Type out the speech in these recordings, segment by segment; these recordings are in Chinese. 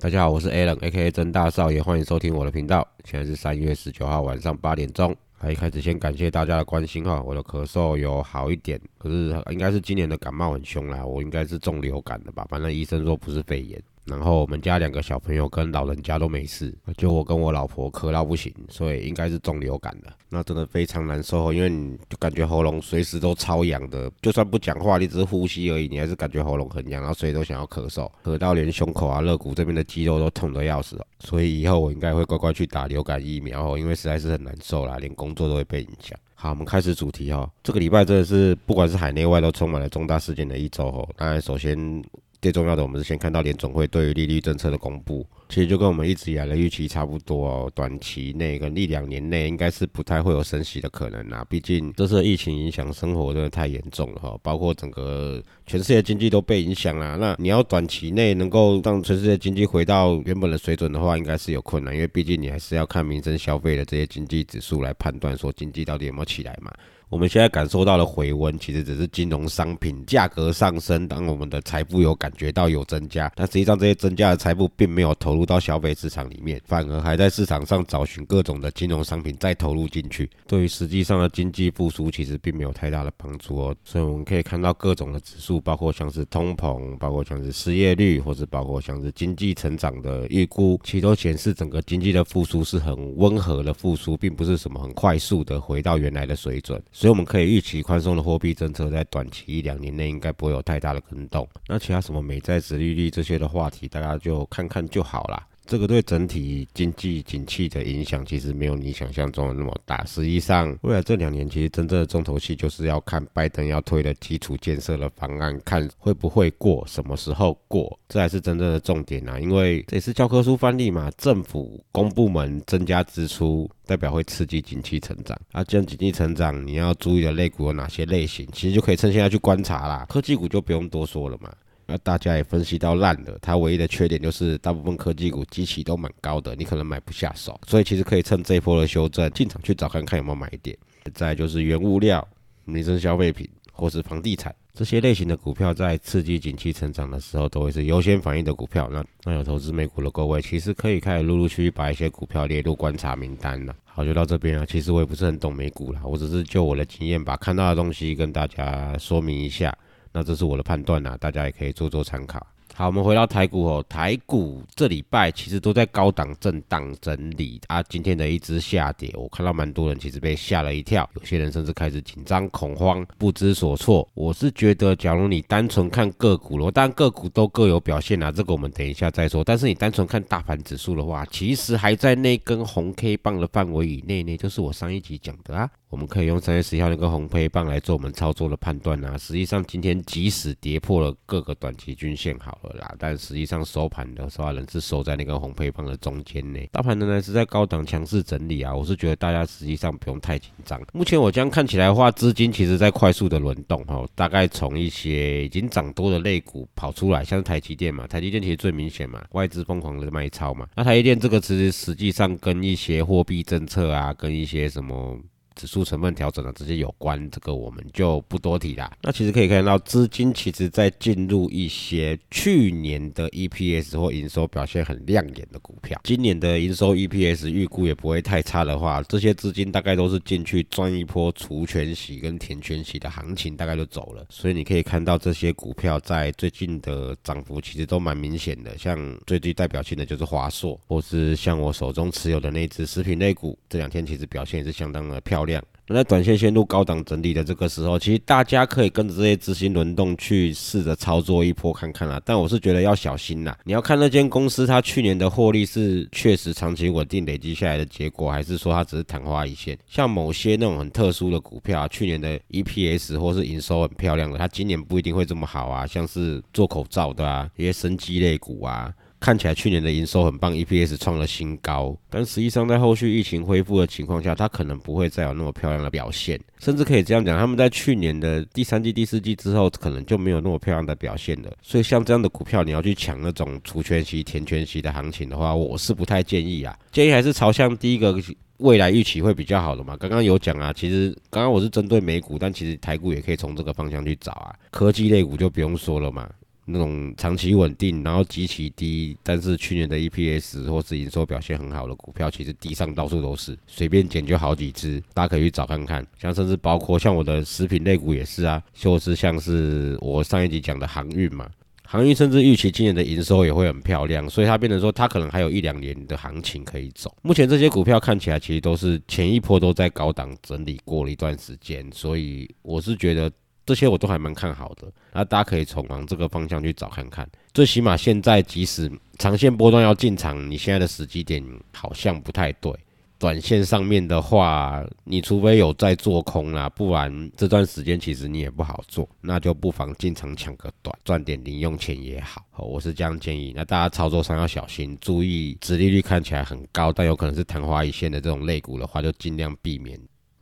大家好，我是 Alan，A.K.A. 真大少爷，欢迎收听我的频道。现在是三月十九号晚上八点钟。还一开始先感谢大家的关心哈，我的咳嗽有好一点，可是应该是今年的感冒很凶啦，我应该是中流感的吧，反正医生说不是肺炎。然后我们家两个小朋友跟老人家都没事，就我跟我老婆咳到不行，所以应该是中流感的。那真的非常难受，因为你就感觉喉咙随时都超痒的，就算不讲话，你只是呼吸而已，你还是感觉喉咙很痒，然后随时都想要咳嗽，咳到连胸口啊、肋骨这边的肌肉都痛得要死。所以以后我应该会乖乖去打流感疫苗哦，因为实在是很难受啦，连工作都会被影响。好，我们开始主题哈，这个礼拜真的是不管是海内外都充满了重大事件的一周哦。当然，首先。最重要的，我们是先看到联总会对于利率政策的公布。其实就跟我们一直以来的预期差不多哦，短期内跟一两年内应该是不太会有升息的可能啊。毕竟这次疫情影响生活真的太严重了哈，包括整个全世界经济都被影响了。那你要短期内能够让全世界经济回到原本的水准的话，应该是有困难，因为毕竟你还是要看民生消费的这些经济指数来判断说经济到底有没有起来嘛。我们现在感受到的回温，其实只是金融商品价格上升，当我们的财富有感觉到有增加，但实际上这些增加的财富并没有投入到消费市场里面，反而还在市场上找寻各种的金融商品再投入进去，对于实际上的经济复苏其实并没有太大的帮助哦。所以我们可以看到各种的指数，包括像是通膨，包括像是失业率，或是包括像是经济成长的预估，其实都显示整个经济的复苏是很温和的复苏，并不是什么很快速的回到原来的水准。所以我们可以预期宽松的货币政策在短期一两年内应该不会有太大的跟动。那其他什么美债、殖利率这些的话题，大家就看看就好啦。这个对整体经济景气的影响其实没有你想象中的那么大。实际上，未来这两年其实真正的重头戏就是要看拜登要推的基础建设的方案，看会不会过，什么时候过，这才是真正的重点啊！因为这也是教科书范例嘛，政府公部门增加支出，代表会刺激景气成长。啊，既然景气成长，你要注意的类股有哪些类型？其实就可以趁现在去观察啦。科技股就不用多说了嘛。那大家也分析到烂了，它唯一的缺点就是大部分科技股基期都蛮高的，你可能买不下手，所以其实可以趁这一波的修正进场去找看看有没有买点。再就是原物料、民生消费品或是房地产这些类型的股票，在刺激景气成长的时候，都会是优先反应的股票。那那有投资美股的各位，其实可以开始陆陆续续把一些股票列入观察名单了。好，就到这边了。其实我也不是很懂美股啦，我只是就我的经验，把看到的东西跟大家说明一下。那这是我的判断呐，大家也可以做做参考。好，我们回到台股哦，台股这礼拜其实都在高档震荡整理啊。今天的一只下跌，我看到蛮多人其实被吓了一跳，有些人甚至开始紧张恐慌，不知所措。我是觉得，假如你单纯看个股了，当然个股都各有表现啊，这个我们等一下再说。但是你单纯看大盘指数的话，其实还在那根红 K 棒的范围以内呢，就是我上一集讲的啊。我们可以用三月十一号那个红 K 棒来做我们操作的判断啊。实际上今天即使跌破了各个短期均线好了啦，但实际上收盘的时候仍是收在那根红 K 棒的中间呢。大盘仍然是在高档强势整理啊。我是觉得大家实际上不用太紧张。目前我这样看起来的话，资金其实在快速的轮动哈，大概从一些已经涨多的类股跑出来，像是台积电嘛，台积电其实最明显嘛，外资疯狂的卖超嘛。那台积电这个其实实际上跟一些货币政策啊，跟一些什么。指数成分调整的这些有关，这个我们就不多提啦。那其实可以看到，资金其实在进入一些去年的 EPS 或营收表现很亮眼的股票，今年的营收 EPS 预估也不会太差的话，这些资金大概都是进去赚一波除权息跟填权息的行情，大概就走了。所以你可以看到这些股票在最近的涨幅其实都蛮明显的，像最具代表性的就是华硕，或是像我手中持有的那只食品类股，这两天其实表现也是相当的漂亮。那在短线陷入高档整理的这个时候，其实大家可以跟着这些资金轮动去试着操作一波看看啦。但我是觉得要小心啦，你要看那间公司它去年的获利是确实长期稳定累积下来的结果，还是说它只是昙花一现？像某些那种很特殊的股票，去年的 EPS 或是营收很漂亮的，它今年不一定会这么好啊。像是做口罩的啊，一些生机类股啊。看起来去年的营收很棒，EPS 创了新高，但实际上在后续疫情恢复的情况下，它可能不会再有那么漂亮的表现，甚至可以这样讲，他们在去年的第三季、第四季之后，可能就没有那么漂亮的表现了。所以像这样的股票，你要去抢那种除权息、填权息的行情的话，我是不太建议啊。建议还是朝向第一个未来预期会比较好的嘛。刚刚有讲啊，其实刚刚我是针对美股，但其实台股也可以从这个方向去找啊。科技类股就不用说了嘛。那种长期稳定，然后极其低，但是去年的 EPS 或是营收表现很好的股票，其实地上到处都是，随便捡就好几只，大家可以去找看看。像甚至包括像我的食品类股也是啊，就是像是我上一集讲的航运嘛，航运甚至预期今年的营收也会很漂亮，所以它变成说它可能还有一两年的行情可以走。目前这些股票看起来其实都是前一波都在高档整理过了一段时间，所以我是觉得。这些我都还蛮看好的，那大家可以从往这个方向去找看看。最起码现在，即使长线波段要进场，你现在的时机点好像不太对。短线上面的话，你除非有在做空啦，不然这段时间其实你也不好做，那就不妨进场抢个短，赚点零用钱也好。我是这样建议。那大家操作上要小心，注意，殖利率看起来很高，但有可能是昙花一现的这种类股的话，就尽量避免。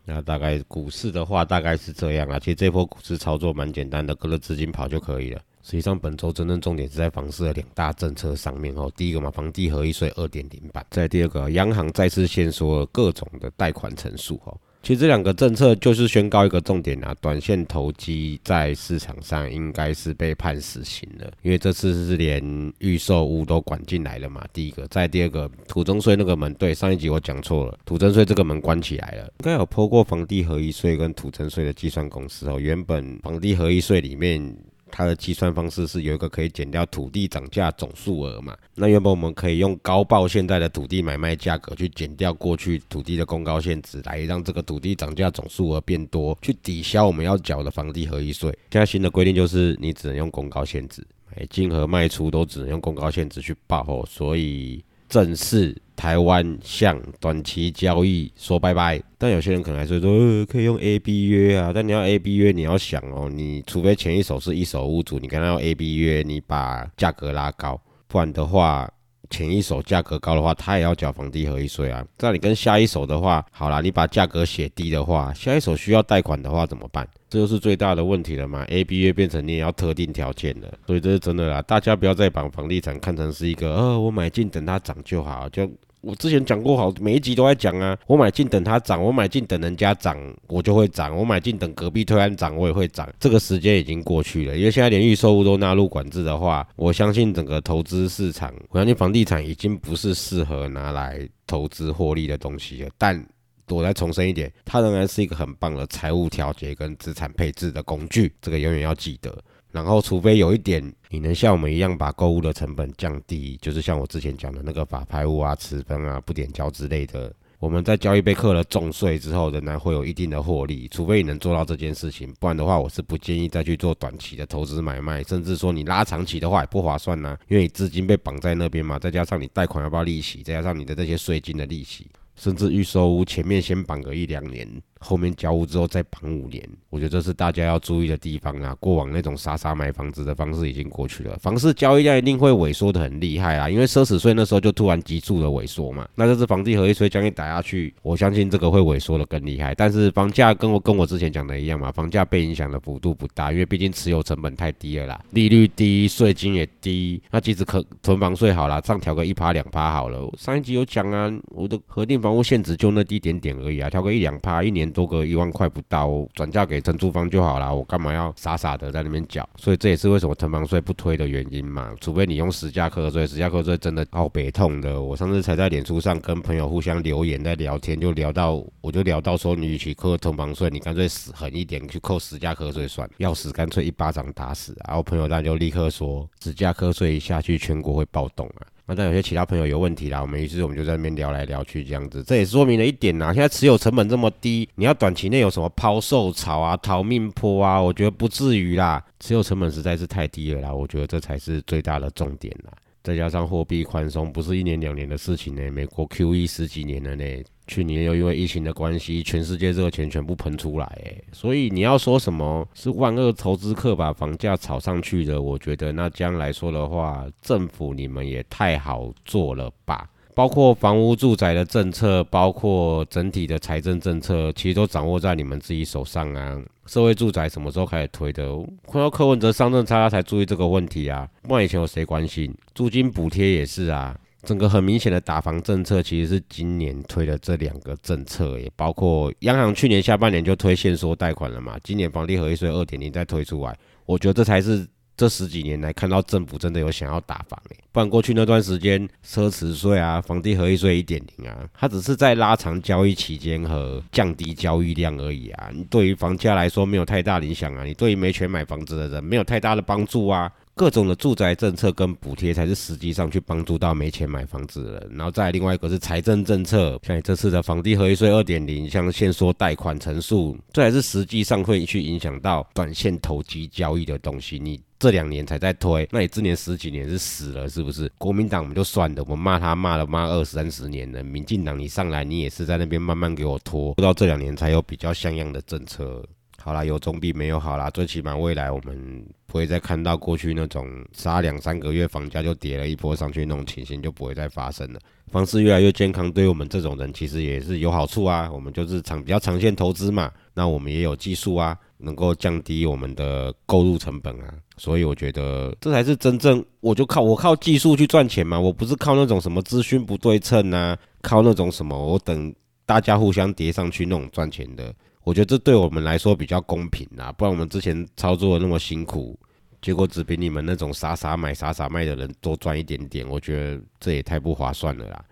那大概股市的话，大概是这样啊。其实这波股市操作蛮简单的，跟着资金跑就可以了。实际上，本周真正重点是在房市的两大政策上面哦。第一个嘛，房地合一税二点零版；再第二个，央行再次限缩各种的贷款陈述哦。其实这两个政策就是宣告一个重点啊，短线投机在市场上应该是被判死刑了，因为这次是连预售屋都管进来了嘛。第一个，再第二个，土增税那个门，对，上一集我讲错了，土增税这个门关起来了。应该有破过房地合一税跟土增税的计算公式哦，原本房地合一税里面。它的计算方式是有一个可以减掉土地涨价总数额嘛？那原本我们可以用高报现在的土地买卖价格去减掉过去土地的公告限值，来让这个土地涨价总数额变多，去抵消我们要缴的房地合一税。现在新的规定就是你只能用公告限值，买进和卖出都只能用公告限值去报哦，所以正式。台湾向短期交易说拜拜，但有些人可能还是说，呃，可以用 A B 约啊。但你要 A B 约，你要想哦，你除非前一手是一手屋主，你跟他要 A B 约，你把价格拉高，不然的话。前一手价格高的话，他也要缴房地合一税啊。这样你跟下一手的话，好啦，你把价格写低的话，下一手需要贷款的话怎么办？这就是最大的问题了嘛。A、B 约变成你也要特定条件了，所以这是真的啦。大家不要再把房地产看成是一个，呃，我买进等它涨就好，就。我之前讲过好，每一集都在讲啊。我买进等它涨，我买进等人家涨，我就会涨。我买进等隔壁推案涨，我也会涨。这个时间已经过去了，因为现在连预售物都纳入管制的话，我相信整个投资市场，我相信房地产已经不是适合拿来投资获利的东西了。但我再重申一点，它仍然是一个很棒的财务调节跟资产配置的工具，这个永远要记得。然后，除非有一点你能像我们一样把购物的成本降低，就是像我之前讲的那个法拍物啊、持分啊、不点交之类的，我们在交易被扣了重税之后，仍然会有一定的获利。除非你能做到这件事情，不然的话，我是不建议再去做短期的投资买卖，甚至说你拉长期的话也不划算呐，因为你资金被绑在那边嘛，再加上你贷款要不要利息，再加上你的这些税金的利息，甚至预收前面先绑个一两年。后面交屋之后再绑五年，我觉得这是大家要注意的地方啊。过往那种傻傻买房子的方式已经过去了，房市交易量一定会萎缩的很厉害啊。因为奢侈税那时候就突然急速的萎缩嘛，那这次房地合一税将一打下去，我相信这个会萎缩的更厉害。但是房价跟我跟我之前讲的一样嘛，房价被影响的幅度不大，因为毕竟持有成本太低了啦，利率低，税金也低。那即使可囤房税好了，上调个一趴两趴好了。上一集有讲啊，我的核定房屋限值就那低点点而已啊，调个一两趴，一年。多个一万块不到，转嫁给承租方就好了，我干嘛要傻傻的在那边缴？所以这也是为什么囤房税不推的原因嘛。除非你用实价课税，实价课税真的好悲痛的。我上次才在脸书上跟朋友互相留言在聊天，就聊到我就聊到说，你与其扣囤房税，你干脆死狠一点去扣实价课税算，要死干脆一巴掌打死。然后朋友那就立刻说，实价课税一下去，全国会暴动啊。那但有些其他朋友有问题啦，我们于是我们就在那边聊来聊去这样子，这也说明了一点呐，现在持有成本这么低，你要短期内有什么抛售潮啊、逃命坡啊，我觉得不至于啦，持有成本实在是太低了啦，我觉得这才是最大的重点啦。再加上货币宽松，不是一年两年的事情呢。美国 QE 十几年了呢，去年又因为疫情的关系，全世界热钱全部喷出来，诶，所以你要说什么是万恶投资客把房价炒上去的，我觉得那将来说的话，政府你们也太好做了吧。包括房屋住宅的政策，包括整体的财政政策，其实都掌握在你们自己手上啊。社会住宅什么时候开始推的？看到柯文哲上任，他才注意这个问题啊。不然以前有谁关心？租金补贴也是啊。整个很明显的打房政策，其实是今年推的这两个政策，也包括央行去年下半年就推限缩贷款了嘛。今年房地合一税二点零再推出来，我觉得这才是。这十几年来看到政府真的有想要打房诶，不然过去那段时间奢侈税啊、房地合一税一点零啊，它只是在拉长交易期间和降低交易量而已啊。你对于房价来说没有太大影响啊，你对于没钱买房子的人没有太大的帮助啊。各种的住宅政策跟补贴才是实际上去帮助到没钱买房子的人，然后再另外一个是财政政策，像你这次的房地合一税二点零，像限缩贷款成数，这还是实际上会去影响到短线投机交易的东西。你这两年才在推，那你之年十几年是死了是不是？国民党我们就算了，我们骂他骂了骂二三十年了，民进党你上来你也是在那边慢慢给我拖，到这两年才有比较像样的政策。好啦，有总比没有好啦。最起码未来我们不会再看到过去那种杀两三个月房价就跌了一波上去那种情形，就不会再发生了。方式越来越健康，对于我们这种人其实也是有好处啊。我们就是长比较长线投资嘛，那我们也有技术啊，能够降低我们的购入成本啊。所以我觉得这才是真正，我就靠我靠技术去赚钱嘛，我不是靠那种什么资讯不对称啊，靠那种什么我等大家互相叠上去那种赚钱的。我觉得这对我们来说比较公平啦，不然我们之前操作那么辛苦，结果只比你们那种傻傻买傻傻卖的人多赚一点点，我觉得这也太不划算了啦。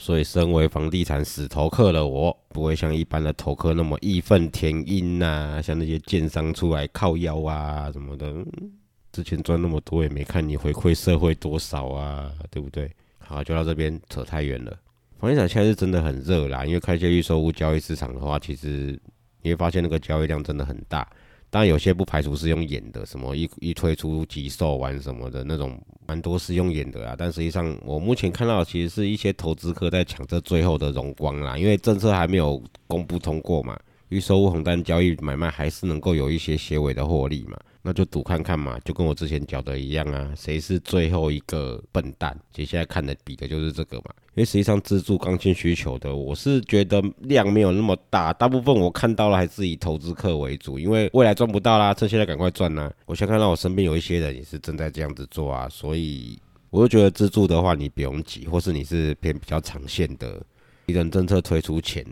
所以，身为房地产死头客的我，不会像一般的头客那么义愤填膺呐，像那些建商出来靠腰啊什么的，之前赚那么多也没看你回馈社会多少啊，对不对？好，就到这边扯太远了。房地产现在是真的很热啦，因为开些预售屋交易市场的话，其实。你会发现那个交易量真的很大，当然有些不排除是用演的，什么一一推出急售完什么的那种，蛮多是用演的啊。但实际上，我目前看到其实是一些投资客在抢这最后的荣光啦，因为政策还没有公布通过嘛，预售屋红单交易买卖还是能够有一些些微的获利嘛。那就赌看看嘛，就跟我之前讲的一样啊，谁是最后一个笨蛋？接下来看的比的就是这个嘛。因为实际上资助刚性需求的，我是觉得量没有那么大，大部分我看到了还是以投资客为主，因为未来赚不到啦，趁现在赶快赚啦。我先看到我身边有一些人也是正在这样子做啊，所以我就觉得资助的话你不用急，或是你是偏比较长线的，一人政策推出前。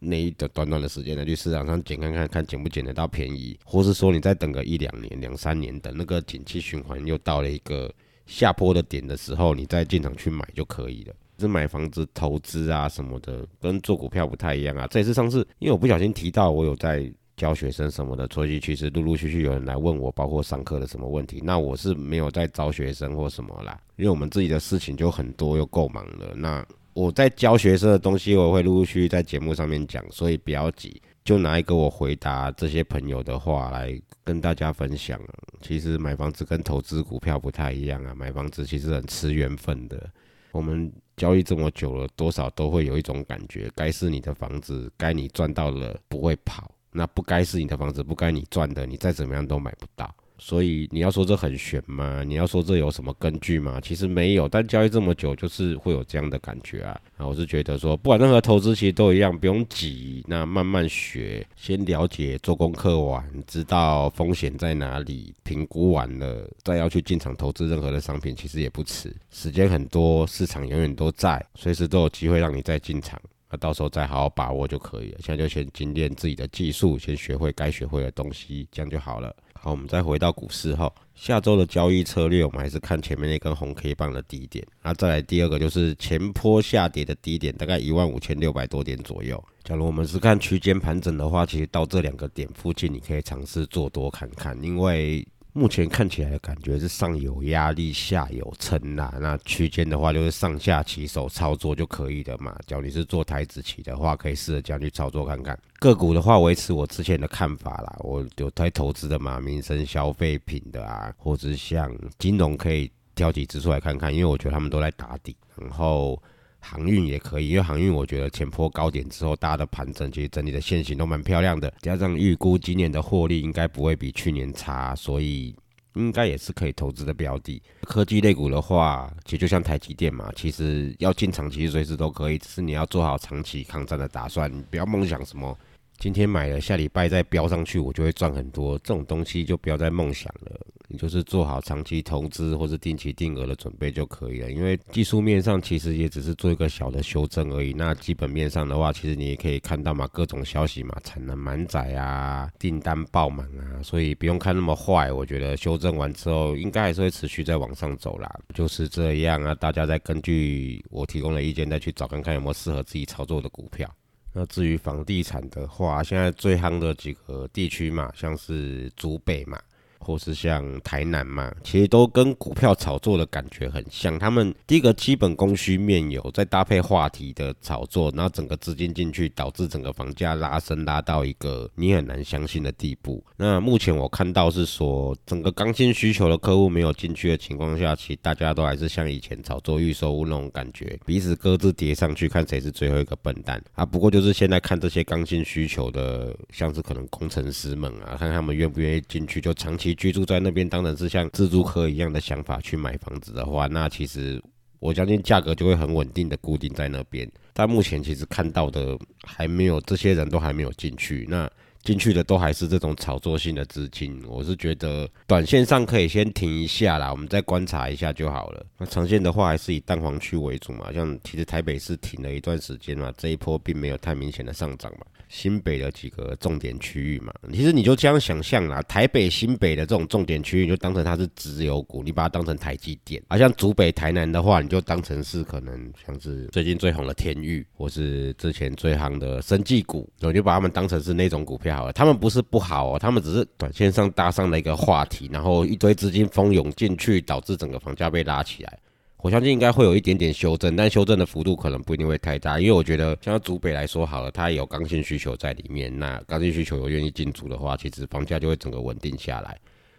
那一的短短的时间呢，去市场上捡看看看捡不捡得到便宜，或是说你再等个一两年、两三年，等那个景气循环又到了一个下坡的点的时候，你再进场去买就可以了。是买房子投资啊什么的，跟做股票不太一样啊。这也是上次因为我不小心提到我有在教学生什么的，所以其实陆陆续续有人来问我，包括上课的什么问题。那我是没有在招学生或什么啦，因为我们自己的事情就很多又够忙了。那我在教学生的东西，我会陆陆续续在节目上面讲，所以不要急，就拿一个我回答这些朋友的话来跟大家分享。其实买房子跟投资股票不太一样啊，买房子其实很吃缘分的。我们交易这么久了，多少都会有一种感觉，该是你的房子，该你赚到了不会跑，那不该是你的房子，不该你赚的，你再怎么样都买不到。所以你要说这很悬吗？你要说这有什么根据吗？其实没有，但交易这么久，就是会有这样的感觉啊。啊，我是觉得说，不管任何投资其实都一样，不用急，那慢慢学，先了解，做功课完，知道风险在哪里，评估完了，再要去进场投资任何的商品，其实也不迟。时间很多，市场永远都在，随时都有机会让你再进场，那到时候再好好把握就可以了。现在就先精炼自己的技术，先学会该学会的东西，这样就好了。好，我们再回到股市后。下周的交易策略，我们还是看前面那根红 K 棒的低点。那再来第二个就是前坡下跌的低点，大概一万五千六百多点左右。假如我们是看区间盘整的话，其实到这两个点附近，你可以尝试做多看看，因为目前看起来的感觉是上有压力，下有撑呐。那区间的话，就是上下起手操作就可以的嘛。假如你是做台子起的话，可以试着这样去操作看看。个股的话，维持我之前的看法啦。我有在投资的嘛，民生消费品的啊，或者像金融可以挑几只出来看看，因为我觉得他们都在打底。然后。航运也可以，因为航运我觉得前坡高点之后，大家的盘整其实整体的线型都蛮漂亮的，加上预估今年的获利应该不会比去年差，所以应该也是可以投资的标的。科技类股的话，其实就像台积电嘛，其实要进场其实随时都可以，只是你要做好长期抗战的打算，你不要梦想什么。今天买了，下礼拜再飙上去，我就会赚很多。这种东西就不要再梦想了，就是做好长期投资或是定期定额的准备就可以了。因为技术面上其实也只是做一个小的修正而已。那基本面上的话，其实你也可以看到嘛，各种消息嘛，产能满载啊，订单爆满啊，所以不用看那么坏。我觉得修正完之后，应该还是会持续在往上走啦。就是这样啊，大家再根据我提供的意见再去找看看有没有适合自己操作的股票。那至于房地产的话，现在最夯的几个地区嘛，像是竹北嘛。或是像台南嘛，其实都跟股票炒作的感觉很像。他们第一个基本供需面有，再搭配话题的炒作，然后整个资金进去，导致整个房价拉升拉到一个你很难相信的地步。那目前我看到是说，整个刚性需求的客户没有进去的情况下，其实大家都还是像以前炒作预售屋那种感觉，彼此各自叠上去，看谁是最后一个笨蛋啊。不过就是现在看这些刚性需求的，像是可能工程师们啊，看他们愿不愿意进去，就长期。居住在那边，当然是像自住客一样的想法去买房子的话，那其实我相信价格就会很稳定的固定在那边。但目前其实看到的还没有，这些人都还没有进去。那进去的都还是这种炒作性的资金，我是觉得短线上可以先停一下啦，我们再观察一下就好了。那长线的话还是以蛋黄区为主嘛，像其实台北是停了一段时间嘛，这一波并没有太明显的上涨嘛。新北的几个重点区域嘛，其实你就这样想象啦，台北、新北的这种重点区域，就当成它是直有股，你把它当成台积电；，而像竹北、台南的话，你就当成是可能像是最近最红的天域，或是之前最夯的生技股，我就把他们当成是那种股票好了。他们不是不好哦，他们只是短线上搭上了一个话题，然后一堆资金蜂涌进去，导致整个房价被拉起来。我相信应该会有一点点修正，但修正的幅度可能不一定会太大，因为我觉得像竹北来说好了，它也有刚性需求在里面。那刚性需求有愿意进驻的话，其实房价就会整个稳定下来。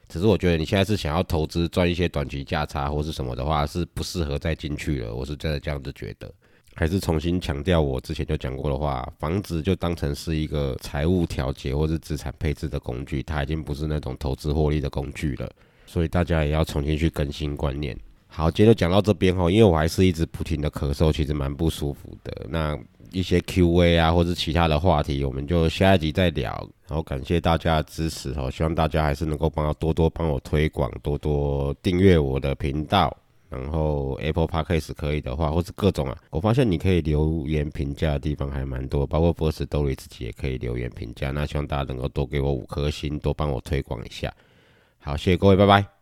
只是我觉得你现在是想要投资赚一些短期价差或是什么的话，是不适合再进去了。我是真的这样子觉得。还是重新强调我之前就讲过的话，房子就当成是一个财务调节或是资产配置的工具，它已经不是那种投资获利的工具了。所以大家也要重新去更新观念。好，今天就讲到这边哈，因为我还是一直不停的咳嗽，其实蛮不舒服的。那一些 Q&A 啊，或者其他的话题，我们就下一集再聊。然后感谢大家的支持哦，希望大家还是能够帮多多帮我推广，多多订阅我的频道。然后 Apple Podcast 可以的话，或是各种啊，我发现你可以留言评价的地方还蛮多，包括 First Story 自己也可以留言评价。那希望大家能够多给我五颗星，多帮我推广一下。好，谢谢各位，拜拜。